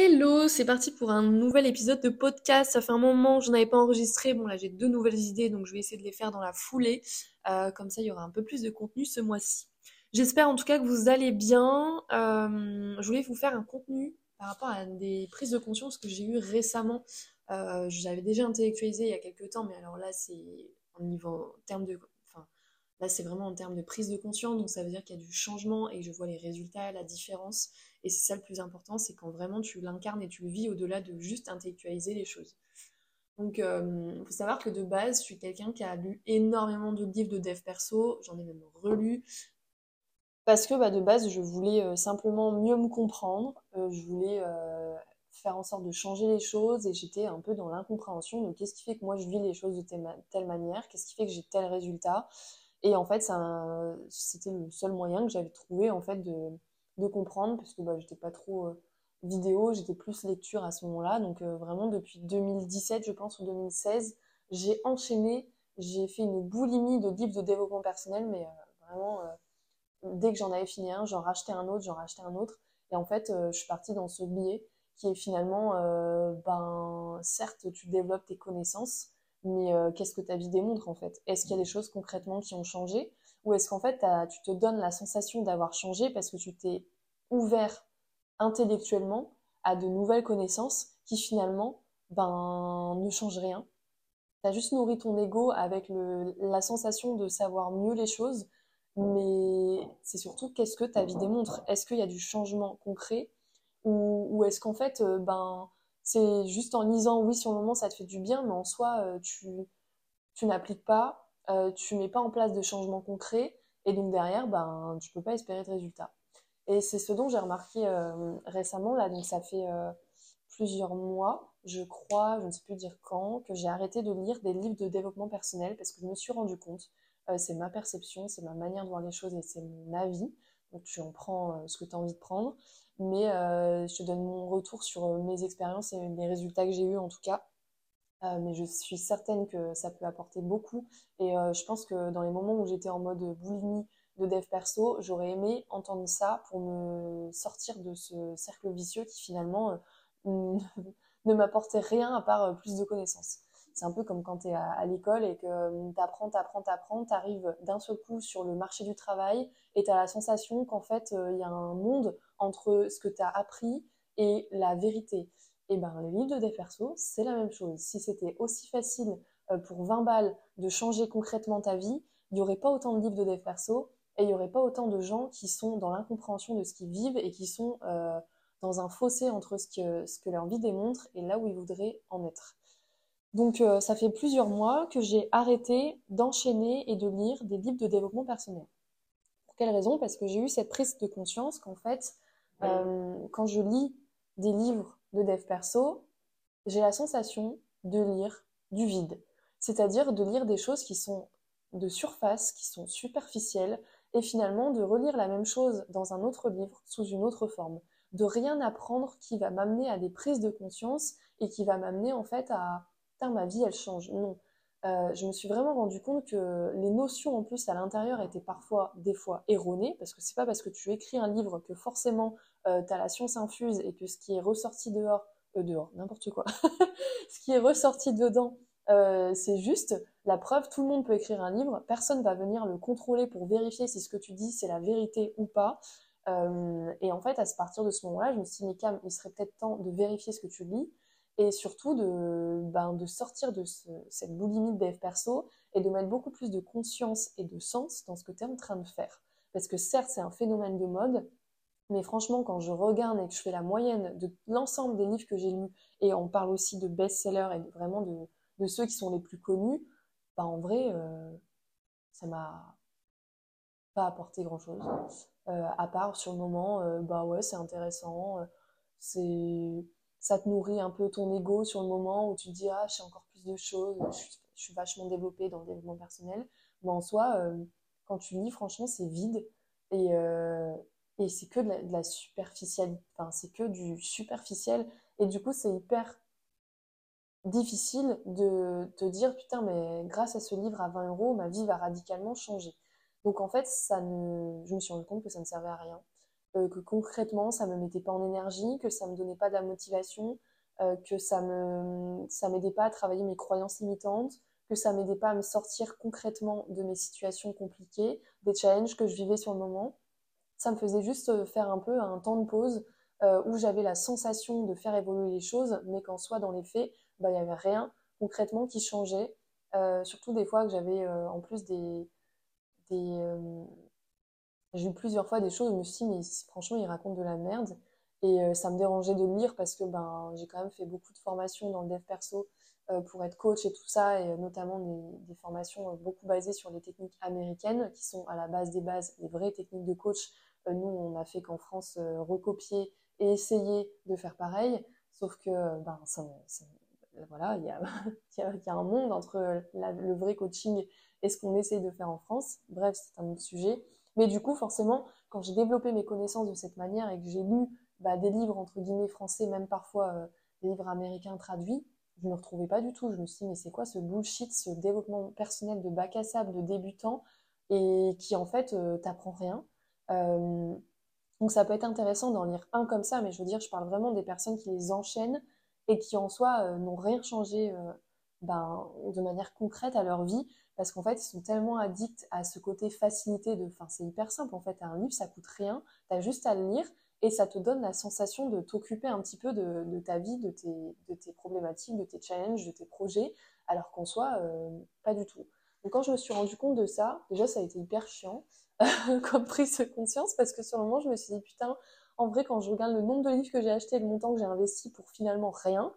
Hello, c'est parti pour un nouvel épisode de podcast. Ça fait un moment que je n'avais pas enregistré. Bon là j'ai deux nouvelles idées donc je vais essayer de les faire dans la foulée. Euh, comme ça il y aura un peu plus de contenu ce mois-ci. J'espère en tout cas que vous allez bien. Euh, je voulais vous faire un contenu par rapport à des prises de conscience que j'ai eues récemment. Euh, J'avais déjà intellectualisé il y a quelques temps mais alors là c'est en termes de Là, c'est vraiment en termes de prise de conscience, donc ça veut dire qu'il y a du changement et que je vois les résultats, la différence. Et c'est ça le plus important, c'est quand vraiment tu l'incarnes et tu le vis au-delà de juste intellectualiser les choses. Donc, il euh, faut savoir que de base, je suis quelqu'un qui a lu énormément de livres de dev perso, j'en ai même relu, parce que bah, de base, je voulais euh, simplement mieux me comprendre, euh, je voulais faire en sorte de changer les choses et j'étais un peu dans l'incompréhension de qu'est-ce qui fait que moi je vis les choses de telle manière, qu'est-ce qui fait que j'ai tel résultat. Et en fait, c'était le seul moyen que j'avais trouvé en fait de, de comprendre, parce que bah, j'étais pas trop euh, vidéo, j'étais plus lecture à ce moment-là. Donc euh, vraiment depuis 2017, je pense, ou 2016, j'ai enchaîné, j'ai fait une boulimie de livres de développement personnel, mais euh, vraiment, dès que j'en avais fini un, j'en rachetais un autre, j'en rachetais un autre. Et en fait, je suis partie dans ce biais qui est finalement, ben, certes, tu développes tes connaissances, mais qu'est-ce que ta vie démontre en fait? Est-ce qu'il y a des choses concrètement qui ont changé? Ou est-ce qu'en fait tu te donnes la sensation d'avoir changé parce que tu t'es ouvert intellectuellement à de nouvelles connaissances qui finalement ben, ne changent rien. Tu as juste nourri ton ego avec la sensation de savoir mieux les choses, mais c'est surtout qu'est-ce que ta vie démontre? Est-ce qu'il y a du changement concret? Ou, est-ce qu'en fait, euh, ben c'est juste en lisant, oui, sur le moment, ça te fait du bien, mais en soi, euh, tu n'appliques pas, euh, tu mets pas en place de changements concrets, et donc derrière, ben, tu peux pas espérer de résultats. Et c'est ce dont j'ai remarqué euh, récemment, là, donc ça fait plusieurs mois, je crois, je ne sais plus dire quand, que j'ai arrêté de lire des livres de développement personnel parce que je me suis rendu compte, c'est ma perception, c'est ma manière de voir les choses et c'est mon avis, donc tu en prends ce que tu as envie de prendre, mais euh, je te donne mon retour sur euh, mes expériences et les résultats que j'ai eus en tout cas. Euh, mais je suis certaine que ça peut apporter beaucoup. Et je pense que dans les moments où j'étais en mode boulimie de dev perso, j'aurais aimé entendre ça pour me sortir de ce cercle vicieux qui finalement ne m'apportait rien à part plus de connaissances. C'est un peu comme quand tu es à, l'école et que tu apprends, tu apprends, tu apprends, tu arrives d'un seul coup sur le marché du travail et tu as la sensation qu'en fait, il y a un monde entre ce que tu as appris et la vérité. Et ben le livre de dev perso, c'est la même chose. Si c'était aussi facile euh, pour 20 balles de changer concrètement ta vie, il n'y aurait pas autant de livres de dev perso et il n'y aurait pas autant de gens qui sont dans l'incompréhension de ce qu'ils vivent et qui sont euh, dans un fossé entre ce que, ce que leur vie démontre et là où ils voudraient en être. Donc euh, ça fait plusieurs mois que j'ai arrêté d'enchaîner et de lire des livres de développement personnel. Pour quelle raison? Parce que j'ai eu cette prise de conscience qu'en fait, euh, quand je lis des livres de dev perso, j'ai la sensation de lire du vide. C'est-à-dire de lire des choses qui sont de surface, qui sont superficielles, et finalement de relire la même chose dans un autre livre sous une autre forme. De rien apprendre qui va m'amener à des prises de conscience et qui va m'amener en fait à ma vie elle change. Non. Euh, je me suis vraiment rendu compte que les notions en plus à l'intérieur étaient parfois des fois erronées, parce que c'est pas parce que tu écris un livre que forcément euh, tu as la science infuse et que ce qui est ressorti dehors, euh, dehors, n'importe quoi, ce qui est ressorti dedans, c'est juste la preuve, tout le monde peut écrire un livre, personne va venir le contrôler pour vérifier si ce que tu dis c'est la vérité ou pas. et en fait, à partir de ce moment-là, je me suis dit, mais il serait peut-être temps de vérifier ce que tu lis et surtout de, ben, sortir de cette boulimie de dev perso et de mettre beaucoup plus de conscience et de sens dans ce que tu es en train de faire. Parce que certes, c'est un phénomène de mode, mais franchement, quand je regarde et que je fais la moyenne de l'ensemble des livres que j'ai lus, et on parle aussi de best-sellers et vraiment de, ceux qui sont les plus connus, ben, en vrai, euh, ça m'a pas apporté grand-chose. Euh, à part sur le moment, euh, bah ouais, c'est intéressant, c'est ça te nourrit un peu ton ego sur le moment où tu te dis ah j'ai encore plus de choses, je suis, vachement développée dans le développement personnel. Mais en soi, euh, quand tu lis, franchement, c'est vide et, euh, et c'est que de la, superficielle, enfin c'est que du superficiel et du coup c'est hyper difficile de te dire putain mais grâce à ce livre à 20 euros ma vie va radicalement changer. Donc en fait ça ne, je me suis rendu compte que ça ne servait à rien que concrètement ça me mettait pas en énergie, que ça me donnait pas de la motivation, que ça me ça m'aidait pas à travailler mes croyances limitantes, que ça m'aidait pas à me sortir concrètement de mes situations compliquées, des challenges que je vivais sur le moment. Ça me faisait juste faire un peu un temps de pause où j'avais la sensation de faire évoluer les choses, mais qu'en soit dans les faits, bah, il n'y avait rien concrètement qui changeait. surtout des fois que j'avais en plus des, j'ai eu plusieurs fois des choses je me suis dit, mais franchement, il raconte de la merde. Et euh, ça me dérangeait de le lire parce que ben, j'ai quand même fait beaucoup de formations dans le dev perso euh, pour être coach et tout ça, et euh, notamment des, formations beaucoup basées sur les techniques américaines qui sont à la base des bases, les vraies techniques de coach. nous, on a fait qu'en France recopier et essayer de faire pareil, sauf que ben, voilà, il y a, y a, un monde entre le vrai coaching et ce qu'on essaye de faire en France. Bref, c'est un autre sujet. Mais du coup, forcément, quand j'ai développé mes connaissances de cette manière et que j'ai lu bah, des livres entre guillemets français, même parfois euh, des livres américains traduits, je ne me retrouvais pas du tout. Je me suis dit, mais c'est quoi ce bullshit, ce développement personnel de bac à sable, de débutant, et qui en fait euh, t'apprend rien. Euh, donc ça peut être intéressant d'en lire un comme ça, mais je veux dire, je parle vraiment des personnes qui les enchaînent et qui en soi n'ont rien changé ben, de manière concrète à leur vie parce qu'en fait, ils sont tellement addicts à ce côté facilité de. Enfin, c'est hyper simple en fait. Un livre, ça coûte rien. Tu as juste à le lire et ça te donne la sensation de t'occuper un petit peu de, ta vie, de tes, problématiques, de tes challenges, de tes projets, alors qu'en soi, euh, pas du tout. Donc, quand je me suis rendu compte de ça, déjà, ça a été hyper chiant comme prise de conscience parce que sur le moment, je me suis dit, putain, en vrai, quand je regarde le nombre de livres que j'ai achetés et le montant que j'ai investi pour finalement rien,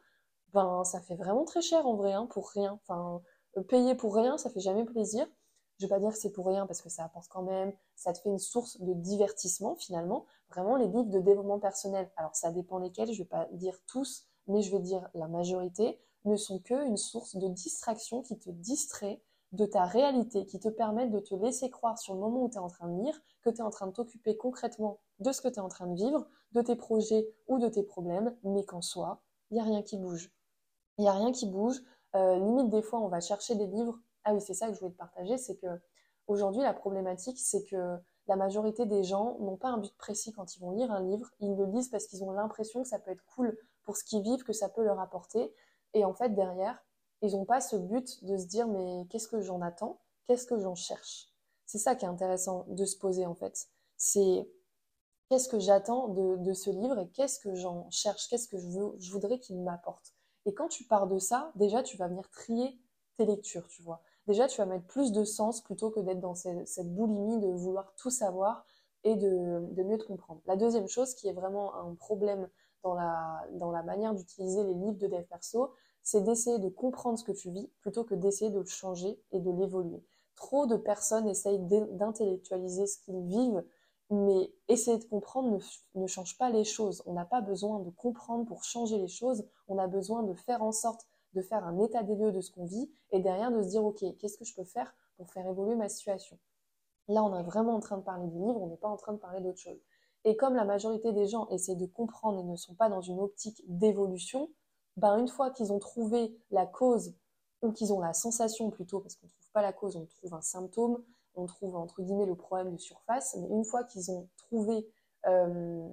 ben, ça fait vraiment très cher en vrai, hein, pour rien. Enfin, payer pour rien, ça fait jamais plaisir. Je vais pas dire que c'est pour rien parce que ça apporte quand même, ça te fait une source de divertissement finalement. Vraiment, les livres de développement personnel, alors ça dépend lesquels, je vais pas dire tous, mais je vais dire la majorité, ne sont que une source de distraction qui te distrait de ta réalité, qui te permettent de te laisser croire sur le moment où tu es en train de lire, que tu es en train de t'occuper concrètement de ce que tu es en train de vivre, de tes projets ou de tes problèmes, mais qu'en soi, il n'y a rien qui bouge. Il n'y a rien qui bouge. Euh, limite, des fois, on va chercher des livres. Ah oui, c'est ça que je voulais te partager, c'est que aujourd'hui, la problématique, c'est que la majorité des gens n'ont pas un but précis quand ils vont lire un livre. Ils le lisent parce qu'ils ont l'impression que ça peut être cool pour ce qu'ils vivent, que ça peut leur apporter. Et en fait, derrière, ils n'ont pas ce but de se dire mais qu'est-ce que j'en attends? Qu'est-ce que j'en cherche? C'est ça qui est intéressant de se poser en fait. C'est qu'est-ce que j'attends de, ce livre et qu'est-ce que j'en cherche? Qu'est-ce que je voudrais qu'il m'apporte? Et quand tu pars de ça, déjà, tu vas venir trier tes lectures, tu vois. Déjà, tu vas mettre plus de sens plutôt que d'être dans cette, boulimie de vouloir tout savoir et de, mieux te comprendre. La deuxième chose qui est vraiment un problème dans la, manière d'utiliser les livres de dev perso, c'est d'essayer de comprendre ce que tu vis plutôt que d'essayer de le changer et de l'évoluer. Trop de personnes essayent d'intellectualiser ce qu'ils vivent mais essayer de comprendre ne, change pas les choses. On n'a pas besoin de comprendre pour changer les choses. On a besoin de faire en sorte de faire un état des lieux de ce qu'on vit et derrière de se dire, OK, qu'est-ce que je peux faire pour faire évoluer ma situation? Là, on est vraiment en train de parler du livre, on n'est pas en train de parler d'autre chose. Et comme la majorité des gens essaient de comprendre et ne sont pas dans une optique d'évolution, ben une fois qu'ils ont trouvé la cause ou qu'ils ont la sensation plutôt, parce qu'on ne trouve pas la cause, on trouve un symptôme, on trouve entre guillemets le problème de surface, mais une fois qu'ils ont trouvé euh,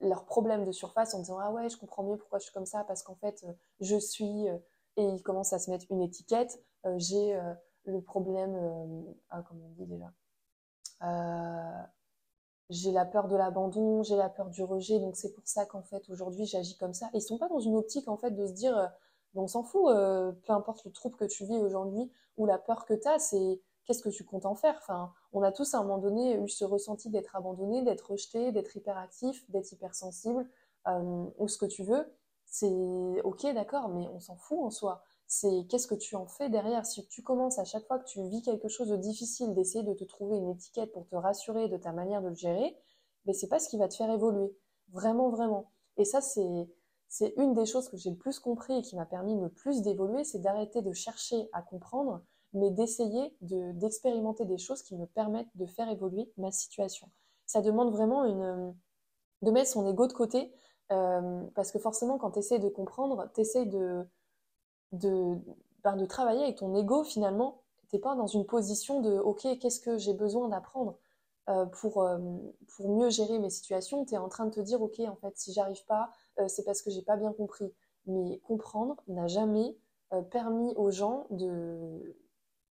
leur problème de surface en disant ah ouais je comprends mieux pourquoi je suis comme ça parce qu'en fait euh, je suis euh, et ils commencent à se mettre une étiquette. J'ai le problème ah, comment on dit déjà? J'ai la peur de l'abandon j'ai la peur du rejet donc c'est pour ça qu'en fait aujourd'hui j'agis comme ça. Et ils sont pas dans une optique en fait de se dire on s'en fout peu importe le trouble que tu vis aujourd'hui ou la peur que tu as c'est qu'est-ce que tu comptes en faire? Enfin, on a tous à un moment donné eu ce ressenti d'être abandonné, d'être rejeté, d'être hyperactif, d'être hypersensible, euh, ou ce que tu veux. C'est ok, d'accord, mais on s'en fout en soi. C'est qu'est-ce que tu en fais derrière? Si tu commences à chaque fois que tu vis quelque chose de difficile d'essayer de te trouver une étiquette pour te rassurer de ta manière de le gérer, mais c'est pas ce qui va te faire évoluer. Vraiment, vraiment. Et ça, c'est c'est une des choses que j'ai le plus compris et qui m'a permis le plus d'évoluer, c'est d'arrêter de chercher à comprendre mais d'essayer d'expérimenter des choses qui me permettent de faire évoluer ma situation. Ça demande vraiment une, de mettre son ego de côté, euh, parce que forcément, quand tu essaies de comprendre, tu essaies de, de, ben, de travailler avec ton ego finalement. Tu pas dans une position de OK, qu'est-ce que j'ai besoin d'apprendre pour, pour mieux gérer mes situations, tu es en train de te dire, ok, en fait, si j'arrive pas, c'est parce que j'ai pas bien compris. Mais comprendre n'a jamais permis aux gens de,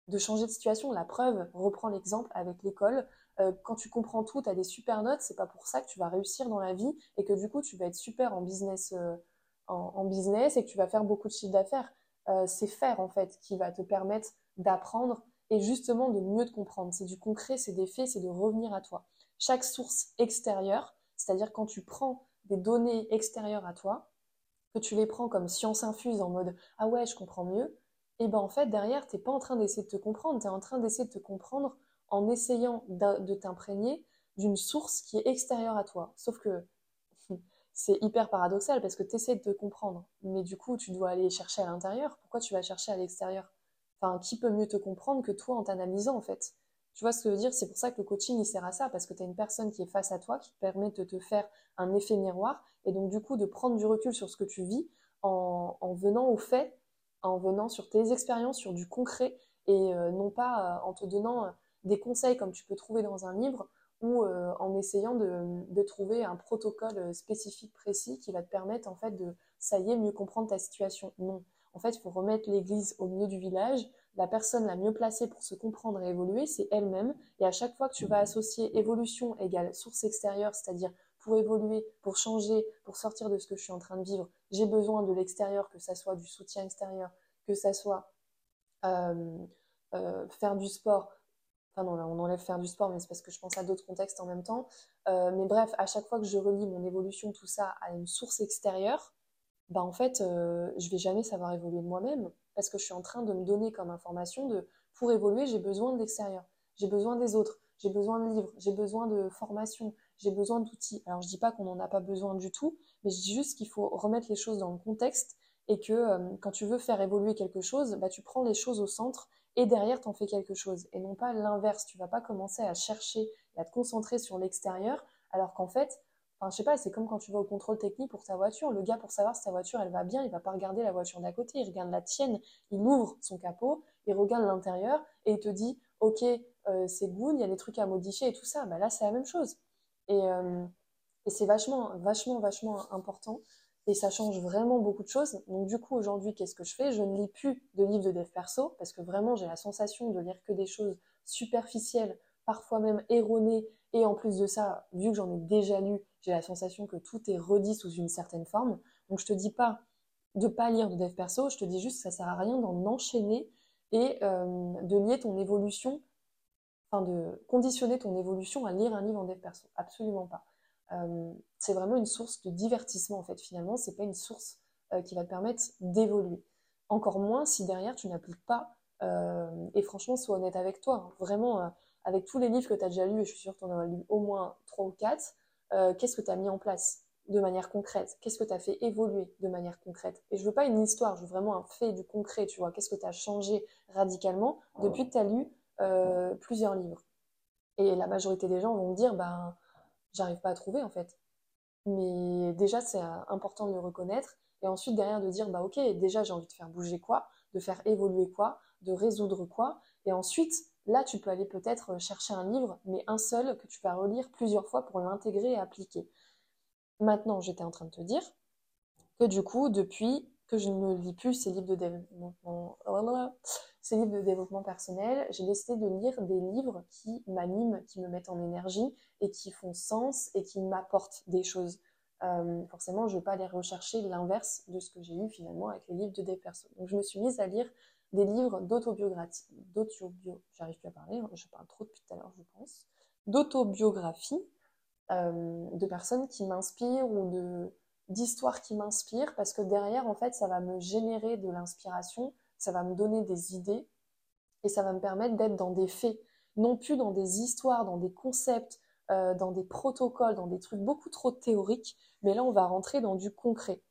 de changer de situation. La preuve, reprends l'exemple avec l'école. Quand tu comprends tout, tu as des super notes, c'est pas pour ça que tu vas réussir dans la vie et que du coup tu vas être super en business, en, business et que tu vas faire beaucoup de chiffre d'affaires. c'est faire en fait qui va te permettre d'apprendre et justement de mieux te comprendre. C'est du concret, c'est des faits, c'est de revenir à toi. Chaque source extérieure, c'est-à-dire quand tu prends des données extérieures à toi, que tu les prends comme science infuse en mode ah ouais, je comprends mieux, et ben en fait derrière, tu n'es pas en train d'essayer de te comprendre, tu es en train d'essayer de te comprendre en essayant de t'imprégner d'une source qui est extérieure à toi. Sauf que c'est hyper paradoxal parce que tu essaies de te comprendre, mais du coup, tu dois aller chercher à l'intérieur. Pourquoi tu vas chercher à l'extérieur? Enfin, qui peut mieux te comprendre que toi en t'analysant en fait? Tu vois ce que je veux dire? C'est pour ça que le coaching il sert à ça parce que tu as une personne qui est face à toi qui te permet de te faire un effet miroir et donc du coup de prendre du recul sur ce que tu vis en, venant au fait, en venant sur tes expériences, sur du concret et euh, non pas euh, en te donnant euh, des conseils comme tu peux trouver dans un livre ou en essayant de, trouver un protocole spécifique précis qui va te permettre en fait de ça mieux comprendre ta situation. Non, en fait, il faut remettre l'église au milieu du village. La personne la mieux placée pour se comprendre et évoluer, c'est elle-même. Et à chaque fois que tu vas associer évolution égale source extérieure, c'est-à-dire pour évoluer, pour changer, pour sortir de ce que je suis en train de vivre, j'ai besoin de l'extérieur, que ça soit du soutien extérieur, que ça soit euh, euh, faire du sport. Enfin non, on enlève faire du sport, mais c'est parce que je pense à d'autres contextes en même temps. Euh, mais bref, à chaque fois que je relie mon évolution, tout ça, à une source extérieure, bah en fait, euh, je vais jamais savoir évoluer de moi-même parce que je suis en train de me donner comme information de pour évoluer, j'ai besoin de l'extérieur, j'ai besoin des autres, j'ai besoin de livres, j'ai besoin de formation, j'ai besoin d'outils. Alors je dis pas qu'on n'en a pas besoin du tout, mais je dis juste qu'il faut remettre les choses dans le contexte et que euh, quand tu veux faire évoluer quelque chose, bah, tu prends les choses au centre et derrière tu en fais quelque chose et non pas l'inverse. Tu vas pas commencer à chercher et à te concentrer sur l'extérieur alors qu'en fait Enfin, je sais pas, c'est comme quand tu vas au contrôle technique pour ta voiture. Le gars, pour savoir si ta voiture, elle va bien, il va pas regarder la voiture d'à côté, il regarde la tienne, il ouvre son capot, il regarde l'intérieur et il te dit, ok, euh, c'est good, il y a des trucs à modifier et tout ça. Bah là, c'est la même chose. Et, euh, et c'est vachement, vachement, vachement important. Et ça change vraiment beaucoup de choses. Donc du coup, aujourd'hui, qu'est-ce que je fais? Je ne lis plus de livres de dev perso parce que vraiment, j'ai la sensation de lire que des choses superficielles, parfois même erronées. Et en plus de ça, vu que j'en ai déjà lu, j'ai la sensation que tout est redit sous une certaine forme. Donc je te dis pas de pas lire de dev perso, je te dis juste que ça sert à rien d'en enchaîner et euh, de lier ton évolution, enfin de conditionner ton évolution à lire un livre en dev perso. Absolument pas. Euh, c'est vraiment une source de divertissement en fait finalement, c'est pas une source euh, qui va te permettre d'évoluer. Encore moins si derrière tu n'appliques pas, et franchement sois honnête avec toi, hein. vraiment avec tous les livres que tu as déjà lus, et je suis sûre que tu en as lu au moins 3 ou 4, euh, qu'est-ce que tu as mis en place de manière concrète? Qu'est-ce que tu as fait évoluer de manière concrète? Et je veux pas une histoire, je veux vraiment un fait du concret, tu vois. Qu'est-ce que tu as changé radicalement depuis que tu as lu euh, plusieurs livres? Et la majorité des gens vont me dire, ben, j'arrive pas à trouver en fait. Mais déjà, c'est euh, important de le reconnaître. Et ensuite, derrière, de dire, bah ok, déjà, j'ai envie de faire bouger quoi, de faire évoluer quoi, de résoudre quoi. Et ensuite, Là, tu peux aller peut-être euh, chercher un livre, mais un seul que tu vas relire plusieurs fois pour l'intégrer et appliquer. Maintenant, j'étais en train de te dire que du coup, depuis que je ne lis plus ces livres de développement, ces livres de développement personnel, j'ai décidé de lire des livres qui m'animent, qui me mettent en énergie et qui font sens et qui m'apportent des choses. Euh, forcément, je ne vais pas aller rechercher l'inverse de ce que j'ai eu finalement avec les livres de des personnes. Donc, je me suis mise à lire des livres d'autobiographie, d'autobio, j'arrive plus à parler, hein, je parle trop depuis tout à l'heure, je pense, d'autobiographie euh, de personnes qui m'inspirent ou de d'histoires qui m'inspirent, parce que derrière, en fait, ça va me générer de l'inspiration, ça va me donner des idées, et ça va me permettre d'être dans des faits, non plus dans des histoires, dans des concepts, euh, dans des protocoles, dans des trucs beaucoup trop théoriques, mais là, on va rentrer dans du concret.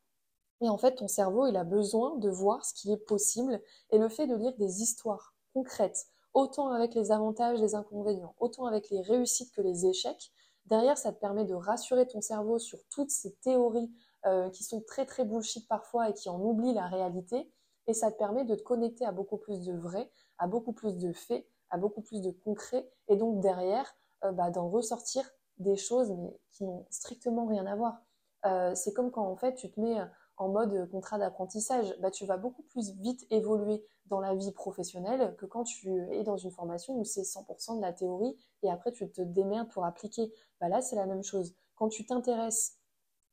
Et en fait, ton cerveau, il a besoin de voir ce qui est possible. Et le fait de lire des histoires concrètes, autant avec les avantages, les inconvénients, autant avec les réussites que les échecs, derrière, ça te permet de rassurer ton cerveau sur toutes ces théories euh, qui sont très très bullshit parfois et qui en oublient la réalité. Et ça te permet de te connecter à beaucoup plus de vrai, à beaucoup plus de faits, à beaucoup plus de concret. Et donc derrière, bah, d'en ressortir des choses mais qui n'ont strictement rien à voir. c'est comme quand en fait tu te mets en mode contrat d'apprentissage, bah, tu vas beaucoup plus vite évoluer dans la vie professionnelle que quand tu es dans une formation où c'est 100% de la théorie et après tu te démerdes pour appliquer. Bah, là, c'est la même chose. Quand tu t'intéresses,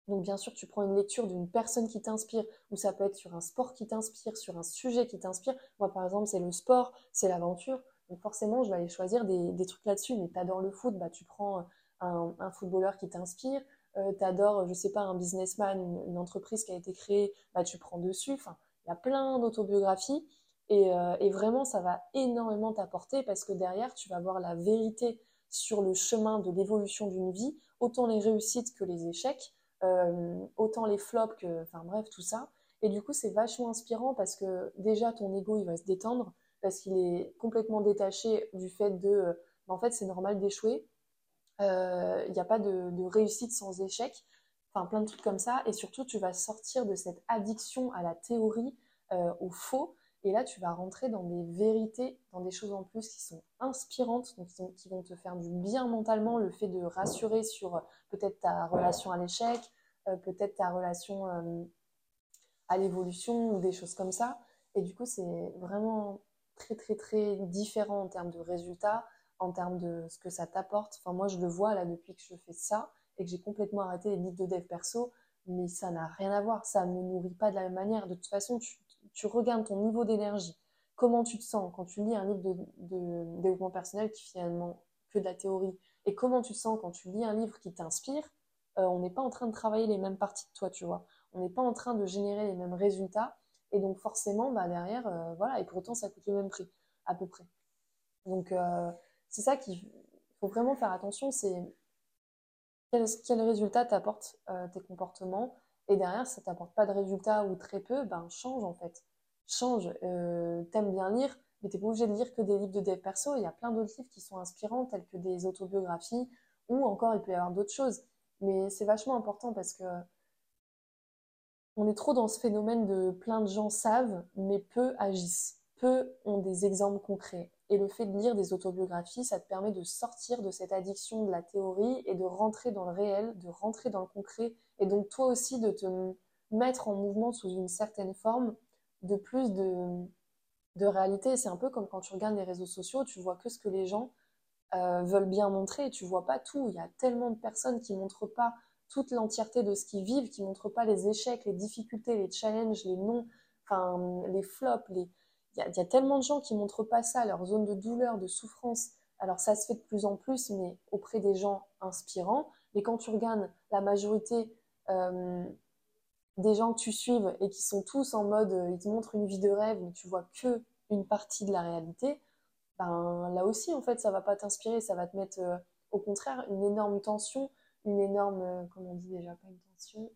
donc bien sûr, tu prends une lecture d'une personne qui t'inspire, ou ça peut être sur un sport qui t'inspire, sur un sujet qui t'inspire. Moi, par exemple, c'est le sport, c'est l'aventure. Donc forcément, je vais aller choisir des, trucs là-dessus. Mais tu adores le foot, bah, tu prends un, footballeur qui t'inspire. Euh, tu adores, je sais pas, un businessman, une, entreprise qui a été créée, bah, tu prends dessus. Enfin, il y a plein d'autobiographies. Euh, et, vraiment, ça va énormément t'apporter parce que derrière, tu vas voir la vérité sur le chemin de l'évolution d'une vie, autant les réussites que les échecs, autant les flops que, enfin bref, tout ça. Et du coup, c'est vachement inspirant parce que déjà, ton ego, il va se détendre parce qu'il est complètement détaché du fait de, euh, bah, en fait, c'est normal d'échouer. Il n'y a pas de, réussite sans échec. Enfin, plein de trucs comme ça. Et surtout, tu vas sortir de cette addiction à la théorie, au faux, et là, tu vas rentrer dans des vérités, dans des choses en plus qui sont inspirantes, donc qui, vont te faire du bien mentalement. Le fait de rassurer sur euh, peut-être ta relation à l'échec, euh, peut-être ta relation euh, à l'évolution ou des choses comme ça. Et du coup, c'est vraiment très, très, très différent en termes de résultats, en termes de ce que ça t'apporte. Enfin, moi, je le vois là depuis que je fais ça et que j'ai complètement arrêté les livres de dev perso, mais ça n'a rien à voir. Ça ne me nourrit pas de la même manière. De toute façon, tu tu regardes ton niveau d'énergie, comment tu te sens quand tu lis un livre de, développement personnel qui finalement que de la théorie, et comment tu te sens quand tu lis un livre qui t'inspire, euh, on n'est pas en train de travailler les mêmes parties de toi, tu vois. On n'est pas en train de générer les mêmes résultats, et donc forcément, bah, derrière, euh, voilà, et pourtant ça coûte le même prix, à peu près. Donc euh, c'est ça qu'il faut vraiment faire attention, c'est quel, quel résultat t'apportent tes comportements, et derrière, ça t'apporte pas de résultat ou très peu, ben change en fait. Change. Euh, T'aimes bien lire, mais t'es pas obligé de lire que des livres de dev perso. Il y a plein d'autres livres qui sont inspirants, tels que des autobiographies, ou encore il peut y avoir d'autres choses. Mais c'est vachement important parce que on est trop dans ce phénomène de plein de gens savent, mais peu agissent. Peu ont des exemples concrets. Et le fait de lire des autobiographies, ça te permet de sortir de cette addiction de la théorie et de rentrer dans le réel, de rentrer dans le concret. Et donc toi aussi de te mettre en mouvement sous une certaine forme de plus de, réalité. C'est un peu comme quand tu regardes les réseaux sociaux, tu vois que ce que les gens euh, veulent bien montrer, tu vois pas tout. Il y a tellement de personnes qui montrent pas toute l'entièreté de ce qu'ils vivent, qui montrent pas les échecs, les difficultés, les challenges, les non, enfin les flops, les, il y, a tellement de gens qui montrent pas ça, leur zone de douleur, de souffrance. Alors ça se fait de plus en plus, mais auprès des gens inspirants. Mais quand tu regardes la majorité euh, des gens que tu suives et qui sont tous en mode, euh, ils te montrent une vie de rêve, mais tu vois que une partie de la réalité, ben là aussi en fait ça va pas t'inspirer, ça va te mettre euh, au contraire une énorme tension, une énorme, comment on dit déjà, pas une tension,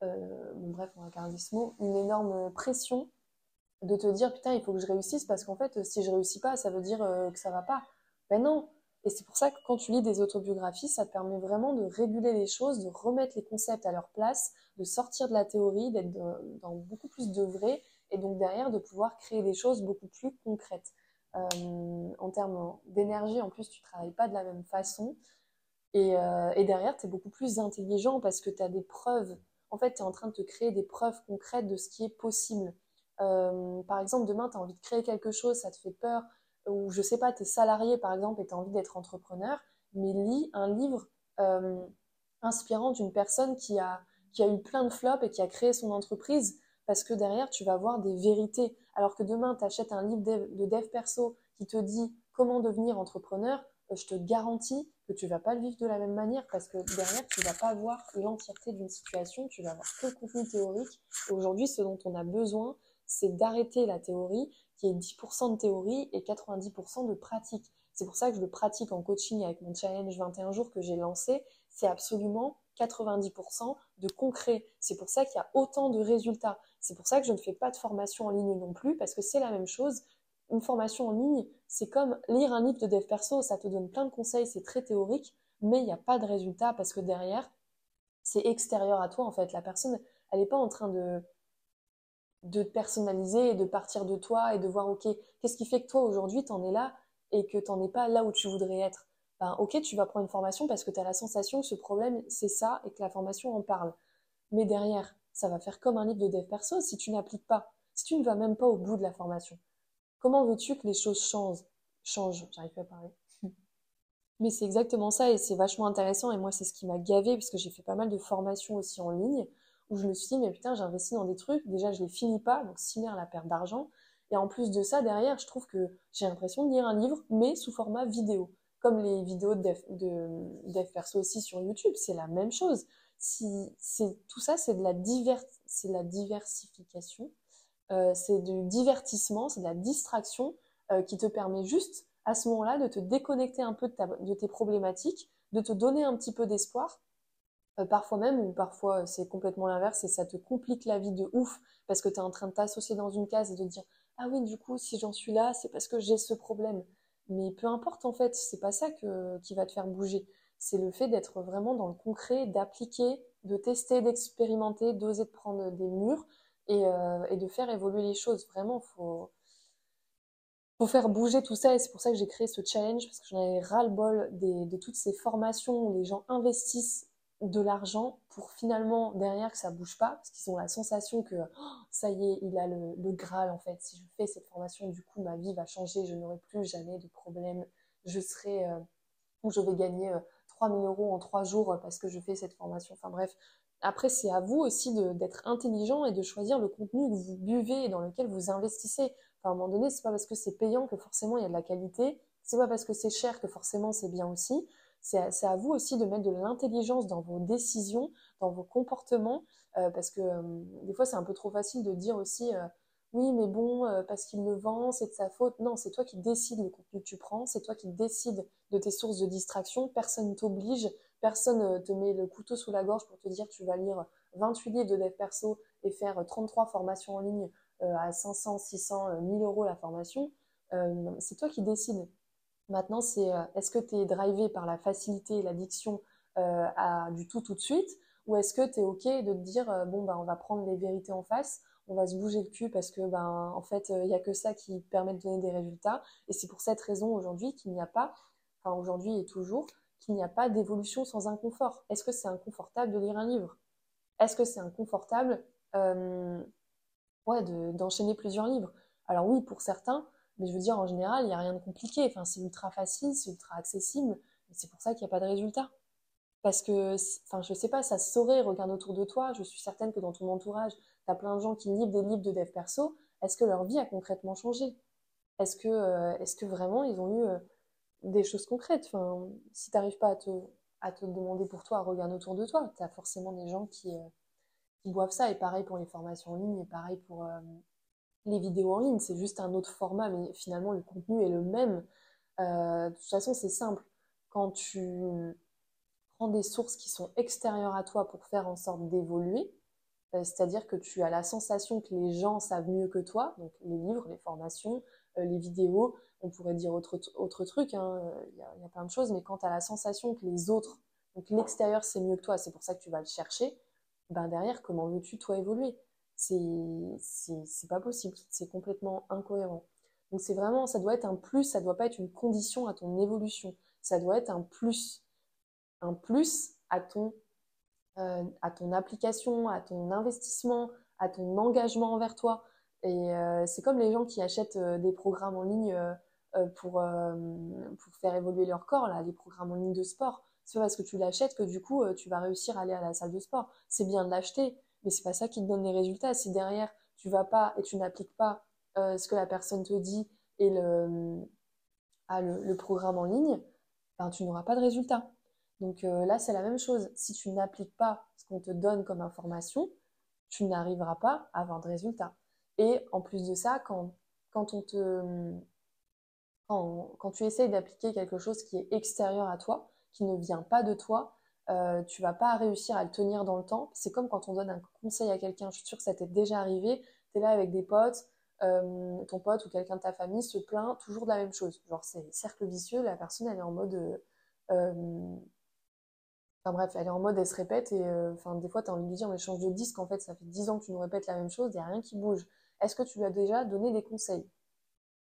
bon bref on va garder ce mot, une énorme pression de te dire putain il faut que je réussisse parce qu'en fait si je réussis pas ça veut dire que ça va pas. Ben non et c'est pour ça que quand tu lis des autobiographies ça te permet vraiment de réguler les choses de remettre les concepts à leur place de sortir de la théorie d'être dans beaucoup plus de vrai et donc derrière de pouvoir créer des choses beaucoup plus concrètes. Euh, en termes d'énergie en plus tu travailles pas de la même façon. Et, euh, derrière tu es beaucoup plus intelligent parce que tu as des preuves. En fait tu es en train de te créer des preuves concrètes de ce qui est possible. Euh, par exemple, demain, tu as envie de créer quelque chose, ça te fait peur, ou je sais pas, tu es salarié par exemple et tu as envie d'être entrepreneur, mais lis un livre euh, inspirant d'une personne qui a, qui a eu plein de flops et qui a créé son entreprise, parce que derrière, tu vas voir des vérités. Alors que demain, tu achètes un livre de dev perso qui te dit comment devenir entrepreneur, euh, je te garantis que tu vas pas le vivre de la même manière parce que derrière, tu vas pas voir l'entièreté d'une situation, tu vas voir que le contenu théorique. Aujourd'hui, ce dont on a besoin, c'est d'arrêter la théorie qui est 10% de théorie et 90% de pratique. C'est pour ça que je le pratique en coaching avec mon challenge 21 jours que j'ai lancé. C'est absolument 90% de concret. C'est pour ça qu'il y a autant de résultats. C'est pour ça que je ne fais pas de formation en ligne non plus, parce que c'est la même chose. Une formation en ligne, c'est comme lire un livre de dev perso, ça te donne plein de conseils, c'est très théorique, mais il n'y a pas de résultat parce que derrière, c'est extérieur à toi en fait. La personne, elle n'est pas en train de, de te personnaliser et de partir de toi et de voir, ok, qu'est-ce qui fait que toi aujourd'hui, tu en es là et que tu n'en es pas là où tu voudrais être? Ben, ok, tu vas prendre une formation parce que tu as la sensation que ce problème, c'est ça et que la formation en parle. Mais derrière, ça va faire comme un livre de dev perso si tu n'appliques pas, si tu ne vas même pas au bout de la formation. Comment veux-tu que les choses changent? Changent, j'arrive pas à parler. Mais c'est exactement ça et c'est vachement intéressant. Et moi, c'est ce qui m'a gavé parce que j'ai fait pas mal de formations aussi en ligne où je me suis dit, mais putain, j'ai investi dans des trucs. Déjà, je les finis pas, donc si la perte d'argent. Et en plus de ça, derrière, je trouve que j'ai l'impression de lire un livre, mais sous format vidéo. Comme les vidéos de dev, perso aussi sur YouTube, c'est la même chose. Si, tout ça, c'est de, la c'est la diversification, euh, c'est du divertissement, c'est de la distraction euh, qui te permet juste à ce moment-là de te déconnecter un peu de, de, tes problématiques, de te donner un petit peu d'espoir. Euh, parfois même, ou parfois c'est complètement l'inverse et ça te complique la vie de ouf parce que tu es en train de t'associer dans une case et de dire ah oui, du coup, si j'en suis là, c'est parce que j'ai ce problème. Mais peu importe, en fait, c'est pas ça qui va te faire bouger. C'est le fait d'être vraiment dans le concret, d'appliquer, de tester, d'expérimenter, d'oser de prendre des murs et, euh, de faire évoluer les choses. Vraiment, faut, faut faire bouger tout ça et c'est pour ça que j'ai créé ce challenge parce que j'en avais ras-le-bol de toutes ces formations où les gens investissent de l'argent pour finalement derrière que ça bouge pas parce qu'ils ont la sensation que oh, ça y est il a le, graal en fait. Si je fais cette formation du coup ma vie va changer je n'aurai plus jamais de problème. Je serai euh, ou je vais gagner 3000 euh, euros en trois jours parce que je fais cette formation. Enfin bref. Après c'est à vous aussi d'être intelligent et de choisir le contenu que vous buvez et dans lequel vous investissez. Enfin, à un moment donné c'est pas parce que c'est payant que forcément il y a de la qualité. C'est pas parce que c'est cher que forcément c'est bien aussi c'est à, vous aussi de mettre de l'intelligence dans vos décisions, dans vos comportements, euh, parce que euh, des fois c'est un peu trop facile de dire aussi euh, oui mais bon parce qu'il le vend c'est de sa faute. Non, c'est toi qui décides le contenu que tu prends, c'est toi qui décides de tes sources de distraction, personne ne t'oblige, personne te met le couteau sous la gorge pour te dire tu vas lire 28 livres de dev perso et faire 33 formations en ligne à 500, 600, 1000 euros la formation. c'est toi qui décides. Maintenant, c'est euh, est-ce que tu es drivé par la facilité et l'addiction euh, à du tout tout de suite? Ou est-ce que tu es OK de te dire euh, bon bah on va prendre les vérités en face, on va se bouger le cul parce que ben en fait il n'y a que ça qui permet de donner des résultats. Et c'est pour cette raison aujourd'hui qu'il n'y a pas enfin aujourd'hui et toujours qu'il n'y a pas d'évolution sans inconfort. Est-ce que c'est inconfortable de lire un livre? Est-ce que c'est inconfortable ouais, d'enchaîner plusieurs livres? Alors oui, pour certains, mais je veux dire, en général, il n'y a rien de compliqué. Enfin, c'est ultra facile, c'est ultra accessible. C'est pour ça qu'il n'y a pas de résultat. Parce que, enfin, je sais pas, ça se saurait, regarde autour de toi. Je suis certaine que dans ton entourage, tu as plein de gens qui livrent des livres de dev perso. Est-ce que leur vie a concrètement changé? Est-ce que, euh, que vraiment ils ont eu euh, des choses concrètes? Enfin, Si tu n'arrives pas à te, à te demander pour toi, regarde autour de toi. Tu as forcément des gens qui, euh, qui boivent ça. Et pareil pour les formations en ligne, et pareil pour, les vidéos en ligne, c'est juste un autre format, mais finalement le contenu est le même. Euh, de toute façon, c'est simple. Quand tu prends des sources qui sont extérieures à toi pour faire en sorte d'évoluer, euh, c'est-à-dire que tu as la sensation que les gens savent mieux que toi, donc les livres, les formations, euh, les vidéos, on pourrait dire autre, autre truc, hein, il y, a plein de choses, mais quand tu as la sensation que les autres, donc l'extérieur c'est mieux que toi, c'est pour ça que tu vas le chercher, ben derrière, comment veux-tu toi évoluer? C'est pas possible, c'est complètement incohérent. Donc c'est vraiment, ça doit être un plus, ça doit pas être une condition à ton évolution, ça doit être un plus, un plus à ton, euh, à ton application, à ton investissement, à ton engagement envers toi. Et euh, c'est comme les gens qui achètent euh, des programmes en ligne pour, pour faire évoluer leur corps, là, les programmes en ligne de sport. C'est parce que tu l'achètes que du coup tu vas réussir à aller à la salle de sport? C'est bien de l'acheter, mais c'est pas ça qui te donne les résultats. Si derrière tu vas pas et tu n'appliques pas euh, ce que la personne te dit et le, ah, le, programme en ligne, ben, tu n'auras pas de résultats. Donc euh, là, c'est la même chose. Si tu n'appliques pas ce qu'on te donne comme information, tu n'arriveras pas à avoir de résultats. Et en plus de ça, quand, quand on te quand, quand tu essayes d'appliquer quelque chose qui est extérieur à toi, qui ne vient pas de toi, euh, tu vas pas réussir à le tenir dans le temps. C'est comme quand on donne un conseil à quelqu'un, je suis sûre que ça t'est déjà arrivé, tu es là avec des potes, euh, ton pote ou quelqu'un de ta famille se plaint toujours de la même chose. Genre c'est cercle vicieux, la personne elle est en mode... Euh, enfin bref, elle est en mode, elle se répète et enfin des fois tu as envie de lui dire mais change de disque, en fait ça fait 10 ans que tu nous répètes la même chose, il n'y a rien qui bouge. Est-ce que tu lui as déjà donné des conseils?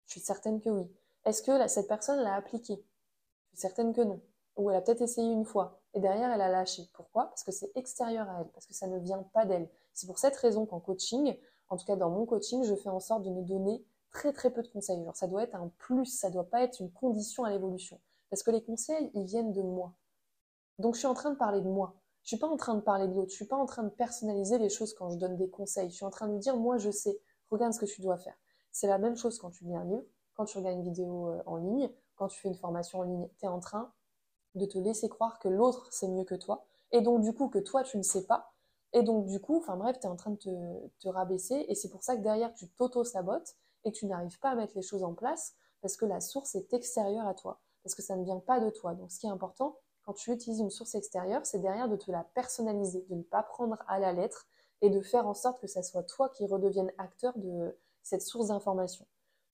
Je suis certaine que oui. Est-ce que cette personne l'a appliqué? Je suis certaine que non. Ou elle a peut-être essayé une fois et derrière elle a lâché. Pourquoi? Parce que c'est extérieur à elle, parce que ça ne vient pas d'elle. C'est pour cette raison qu'en coaching, en tout cas dans mon coaching, je fais en sorte de ne donner très très peu de conseils. Genre ça doit être un plus, ça doit pas être une condition à l'évolution. Parce que les conseils, ils viennent de moi. Donc je suis en train de parler de moi. Je suis pas en train de parler de l'autre. Je suis pas en train de personnaliser les choses quand je donne des conseils. Je suis en train de dire moi je sais. Regarde ce que tu dois faire. C'est la même chose quand tu lis un livre, quand tu regardes une vidéo euh, en ligne, quand tu fais une formation en ligne. Tu es en train de te laisser croire que l'autre sait mieux que toi. Et donc du coup que toi tu ne sais pas. Et donc du coup, enfin bref, tu es en train de te, rabaisser. Et c'est pour ça que derrière tu t'auto-sabotes et tu n'arrives pas à mettre les choses en place parce que la source est extérieure à toi. Parce que ça ne vient pas de toi. Donc ce qui est important, quand tu utilises une source extérieure, c'est derrière de te la personnaliser, de ne pas prendre à la lettre et de faire en sorte que ça soit toi qui redevienne acteur de cette source d'information.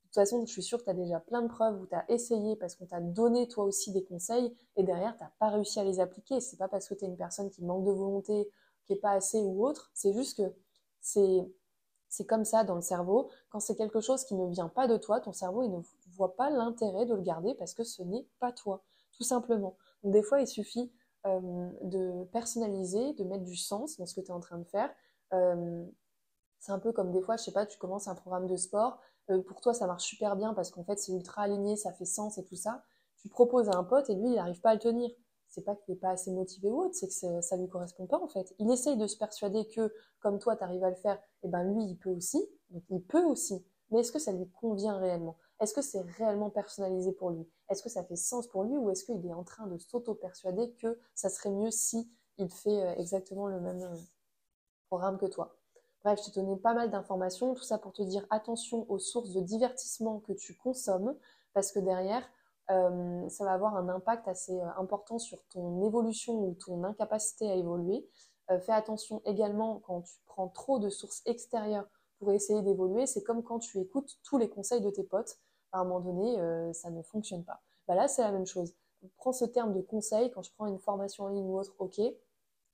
De toute façon, je suis sûre que tu as déjà plein de preuves où tu as essayé parce qu'on t'a donné toi aussi des conseils et derrière, tu n'as pas réussi à les appliquer. C'est pas parce que tu es une personne qui manque de volonté, qui n'est pas assez ou autre, c'est juste que c'est comme ça dans le cerveau. Quand c'est quelque chose qui ne vient pas de toi, ton cerveau il ne voit pas l'intérêt de le garder parce que ce n'est pas toi, tout simplement. Donc des fois, il suffit euh, de personnaliser, de mettre du sens dans ce que tu es en train de faire. Euh, c'est un peu comme des fois, je sais pas, tu commences un programme de sport, euh, pour toi ça marche super bien parce qu'en fait c'est ultra aligné, ça fait sens et tout ça. Tu proposes à un pote et lui il n'arrive pas à le tenir. C'est pas qu'il n'est pas assez motivé ou autre, c'est que ça lui correspond pas en fait. Il essaye de se persuader que comme toi tu arrives à le faire, et eh ben lui il peut aussi, donc il peut aussi. Mais est-ce que ça lui convient réellement? Est-ce que c'est réellement personnalisé pour lui? Est-ce que ça fait sens pour lui ou est-ce qu'il est en train de s'auto-persuader que ça serait mieux si il fait euh, exactement le même euh, programme que toi? Bref, je t'ai donné pas mal d'informations, tout ça pour te dire attention aux sources de divertissement que tu consommes, parce que derrière, euh, ça va avoir un impact assez euh, important sur ton évolution ou ton incapacité à évoluer. Euh, fais attention également quand tu prends trop de sources extérieures pour essayer d'évoluer. C'est comme quand tu écoutes tous les conseils de tes potes. À un moment donné, ça ne fonctionne pas. Bah là, c'est la même chose. Prends ce terme de conseil quand je prends une formation en ligne ou autre, ok.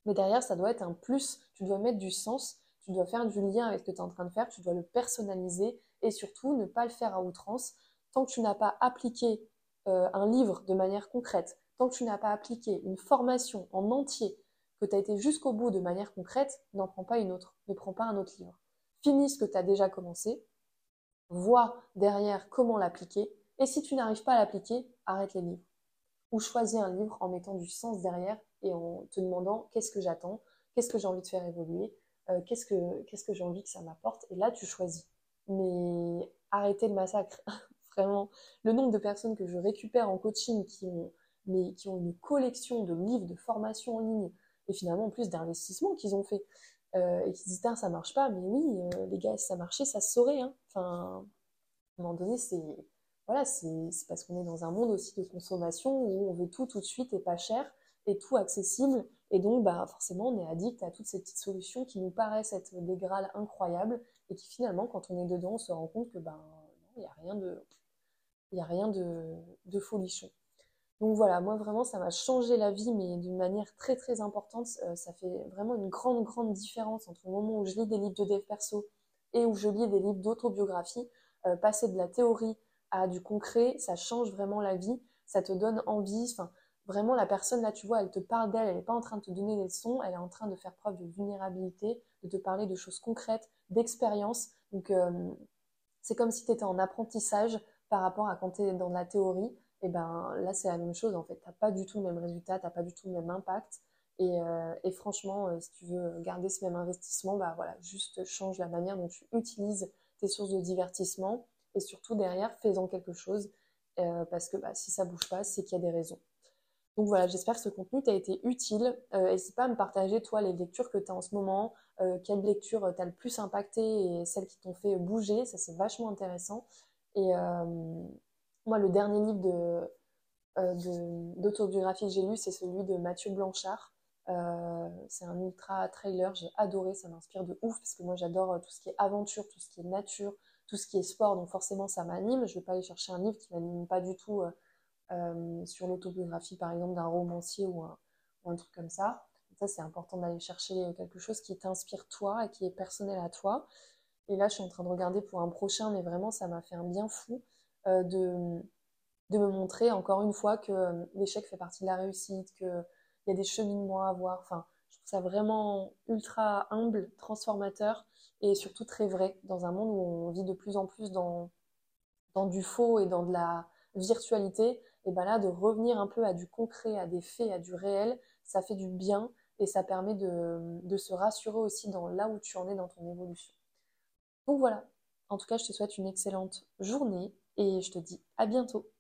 Mais derrière, ça doit être un plus. Tu dois mettre du sens tu dois faire du lien avec ce que tu es en train de faire, tu dois le personnaliser et surtout ne pas le faire à outrance. Tant que tu n'as pas appliqué euh, un livre de manière concrète, tant que tu n'as pas appliqué une formation en entier, que tu as été jusqu'au bout de manière concrète, n'en prends pas une autre, ne prends pas un autre livre. Finis ce que tu as déjà commencé, vois derrière comment l'appliquer, et si tu n'arrives pas à l'appliquer, arrête les livres. Ou choisis un livre en mettant du sens derrière et en te demandant qu'est-ce que j'attends, qu'est-ce que j'ai envie de faire évoluer, euh, qu'est-ce que, que j'ai envie que ça m'apporte. Et là, tu choisis. Mais arrêtez le massacre. Vraiment. Le nombre de personnes que je récupère en coaching qui ont, mais qui ont une collection de livres, de formations en ligne, et finalement en plus d'investissements qu'ils ont fait, euh, et qui disent, ça marche pas, mais oui, euh, les gars, si ça marchait, ça se saurait. Hein. Enfin, à un moment donné, c'est voilà, c'est parce qu'on est dans un monde aussi de consommation où on veut tout tout de suite et pas cher et tout accessible et donc, bah, forcément, on est addict à toutes ces petites solutions qui nous paraissent être des grâles incroyables et qui finalement, quand on est dedans, on se rend compte que ben, il n'y a rien de, il a rien de, de folichon. Donc voilà, moi vraiment, ça m'a changé la vie, mais d'une manière très très importante. Euh, ça fait vraiment une grande grande différence entre le moment où je lis des livres de dev perso et où je lis des livres d'autobiographie. Euh, passer de la théorie à du concret, ça change vraiment la vie. Ça te donne envie. Vraiment, la personne, là, tu vois, elle te parle d'elle, elle n'est pas en train de te donner des leçons, elle est en train de faire preuve de vulnérabilité, de te parler de choses concrètes, d'expérience. Donc, euh, c'est comme si tu étais en apprentissage par rapport à quand tu es dans la théorie. Et ben là, c'est la même chose, en fait. Tu pas du tout le même résultat, tu pas du tout le même impact. Et, euh, franchement, euh, si tu veux garder ce même investissement, bah voilà, juste change la manière dont tu utilises tes sources de divertissement. Et surtout, derrière, fais-en quelque chose. parce que bah, si ça bouge pas, c'est qu'il y a des raisons. Donc voilà, j'espère que ce contenu t'a été utile. Euh, n'hésite pas à me partager, toi, les lectures que tu en ce moment, euh, quelles lectures euh, t'as le plus impacté et celles qui t'ont fait bouger. Ça, c'est vachement intéressant. Et moi, le dernier livre d'autobiographie que j'ai lu, c'est celui de Mathieu Blanchard. c'est un ultra trailer, j'ai adoré, ça m'inspire de ouf parce que moi j'adore tout ce qui est aventure, tout ce qui est nature, tout ce qui est sport, donc forcément ça m'anime. Je vais pas aller chercher un livre qui m'anime pas du tout sur l'autobiographie par exemple d'un romancier ou un, truc comme ça. ça, c'est important d'aller chercher quelque chose qui t'inspire toi et qui est personnel à toi. Et là, je suis en train de regarder pour un prochain, mais vraiment, ça m'a fait un bien fou euh, de, de me montrer encore une fois que euh, l'échec fait partie de la réussite, qu'il y a des cheminements à voir. Enfin, je trouve ça vraiment ultra humble, transformateur et surtout très vrai dans un monde où on vit de plus en plus dans, dans du faux et dans de la virtualité. Et ben là, de revenir un peu à du concret, à des faits, à du réel, ça fait du bien et ça permet de, de se rassurer aussi dans là où tu en es dans ton évolution. Donc voilà, en tout cas, je te souhaite une excellente journée et je te dis à bientôt.